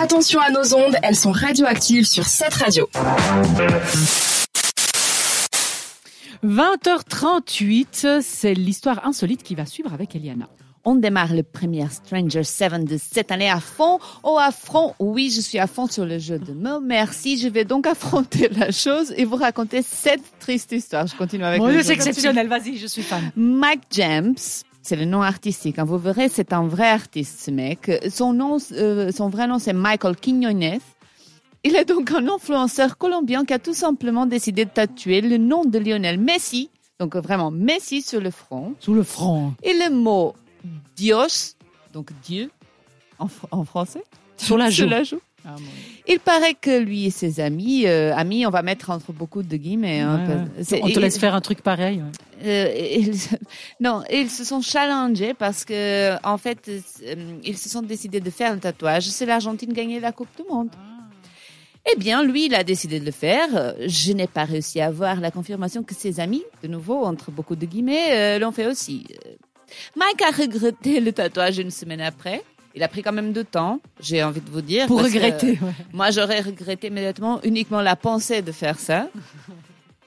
Attention à nos ondes, elles sont radioactives sur cette radio. 20h38, c'est l'histoire insolite qui va suivre avec Eliana. On démarre le premier Stranger 7 de cette année à fond. Oh, à fond. Oui, je suis à fond sur le jeu de mots. Merci. Je vais donc affronter la chose et vous raconter cette triste histoire. Je continue avec le jeu. c'est exceptionnel. Vas-y, je suis fan. Mike James, c'est le nom artistique. hein. Vous verrez, c'est un vrai artiste, ce mec. Son nom, euh, son vrai nom, c'est Michael Quiñones. Il est donc un influenceur colombien qui a tout simplement décidé de tatouer le nom de Lionel Messi, donc vraiment Messi sur le front, Sous le front. et le mot Dios, donc Dieu, en, fr- en français, Sur la joue. sur la joue. Ah. Il paraît que lui et ses amis, euh, amis, on va mettre entre beaucoup de guillemets. hein, Ouais, parce- On te laisse faire un truc pareil. ouais. euh, ils, non, ils se sont challengés parce que, en fait, euh, ils se sont décidés de faire un tatouage. C'est l'Argentine gagner la Coupe du Monde. Eh bien, lui, il a décidé de le faire. Je n'ai pas réussi à avoir la confirmation que ses amis, de nouveau, entre beaucoup de guillemets, euh, l'ont fait aussi. Mike a regretté le tatouage une semaine après. Il a pris quand même de temps, j'ai envie de vous dire. Pour que- regretter. ouais. moi, j'aurais regretté immédiatement uniquement la pensée de faire ça.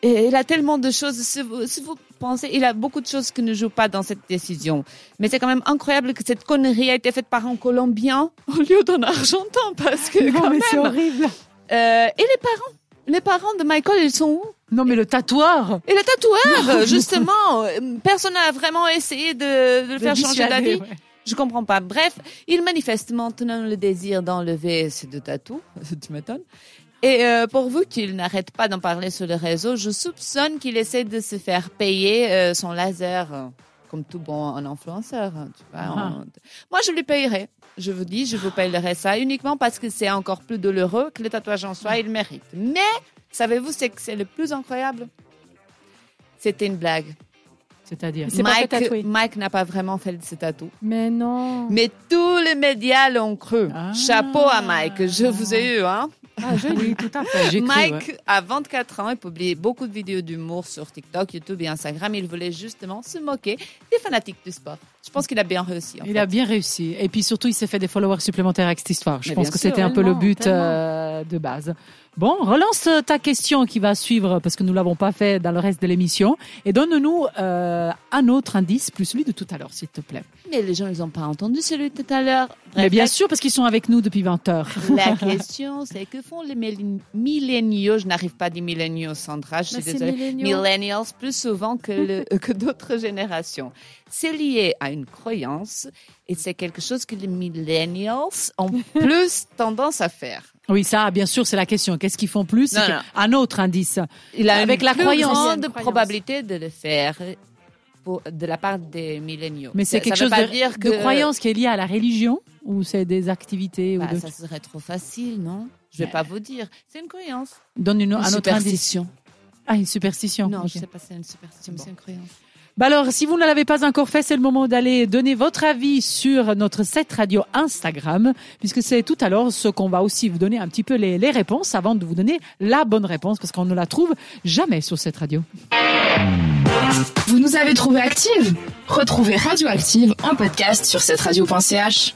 Et il a tellement de choses. Si vous, si vous pensez, il a beaucoup de choses qui ne jouent pas dans cette décision. Mais c'est quand même incroyable que cette connerie a été faite par un Colombien au lieu d'un Argentin, parce que Non, quand mais même. c'est horrible. Euh, et les parents, les parents de Michael, ils sont où? Non, mais le tatoueur. Et le tatoueur, justement, euh, personne n'a vraiment essayé de, de le faire changer d'avis. ouais. Je comprends pas. Bref, il manifeste maintenant le désir d'enlever ces deux tatous. tu m'étonnes. Et euh, pourvu qu'il n'arrête pas d'en parler sur le réseau, je soupçonne qu'il essaie de se faire payer euh, son laser, euh, comme tout bon un influenceur. hein, tu vois, Ah. on- Moi, je lui payerai. Je vous dis, je vous payerai ça uniquement parce que c'est encore plus douloureux que le tatouage en soi, il mérite. Mais, savez-vous, c'est que c'est le plus incroyable? C'était une blague. C'est-à-dire. Mike, Mike n'a pas vraiment fait ce tatou. Mais non. Mais tous les médias l'ont cru. Ah. Chapeau à Mike, je vous ai eu. Hein. Ah, tout à fait. Cru, Mike ouais. a 24 ans et publie beaucoup de vidéos d'humour sur TikTok, YouTube et Instagram. Il voulait justement se moquer des fanatiques du sport. Je pense qu'il a bien réussi. en Il fait. a bien réussi. Et puis surtout, il s'est fait des followers supplémentaires avec cette histoire. Je Mais pense que c'était un peu le but. Euh, de base. Bon, relance ta question qui va suivre parce que nous l'avons pas fait dans le reste de l'émission et donne-nous euh, un autre indice plus celui de tout à l'heure, s'il te plaît. Mais les gens, ils n'ont pas entendu celui de tout à l'heure. Mais bien sûr, parce qu'ils sont avec nous depuis 20 heures. La question, c'est que font les milléniaux? Je n'arrive pas à dire milléniaux, Sandra, je suis désolée. milléniaux. Millennials plus souvent que, le- que d'autres générations. C'est lié à une croyance et c'est quelque chose que les millennials ont plus tendance à faire. Oui, ça, bien sûr, c'est la question. Qu'est-ce qu'ils font plus Non, non. Un autre indice. Il a Avec une la plus croyance. grande Croyance. probabilité de le faire pour- de la part des milléniaux. Mais c'est quelque ça chose de, dire de croyance qui est lié à la religion ou c'est des activités Bah, ou de... ça serait trop facile, non? Je vais Mais- pas vous dire. C'est une croyance. Donne une, Une un autre indice. superstition. Ah, une superstition. Non, je sais pas si c'est une superstition, mais c'est une croyance. Bah alors, si vous ne l'avez pas encore fait, c'est le moment d'aller donner votre avis sur notre set radio Instagram, puisque c'est tout à l'heure ce qu'on va aussi vous donner un petit peu les, les réponses avant de vous donner la bonne réponse, parce qu'on ne la trouve jamais sur cette radio. Vous nous avez trouvé active Retrouvez Radioactive en podcast sur cette radio.ch.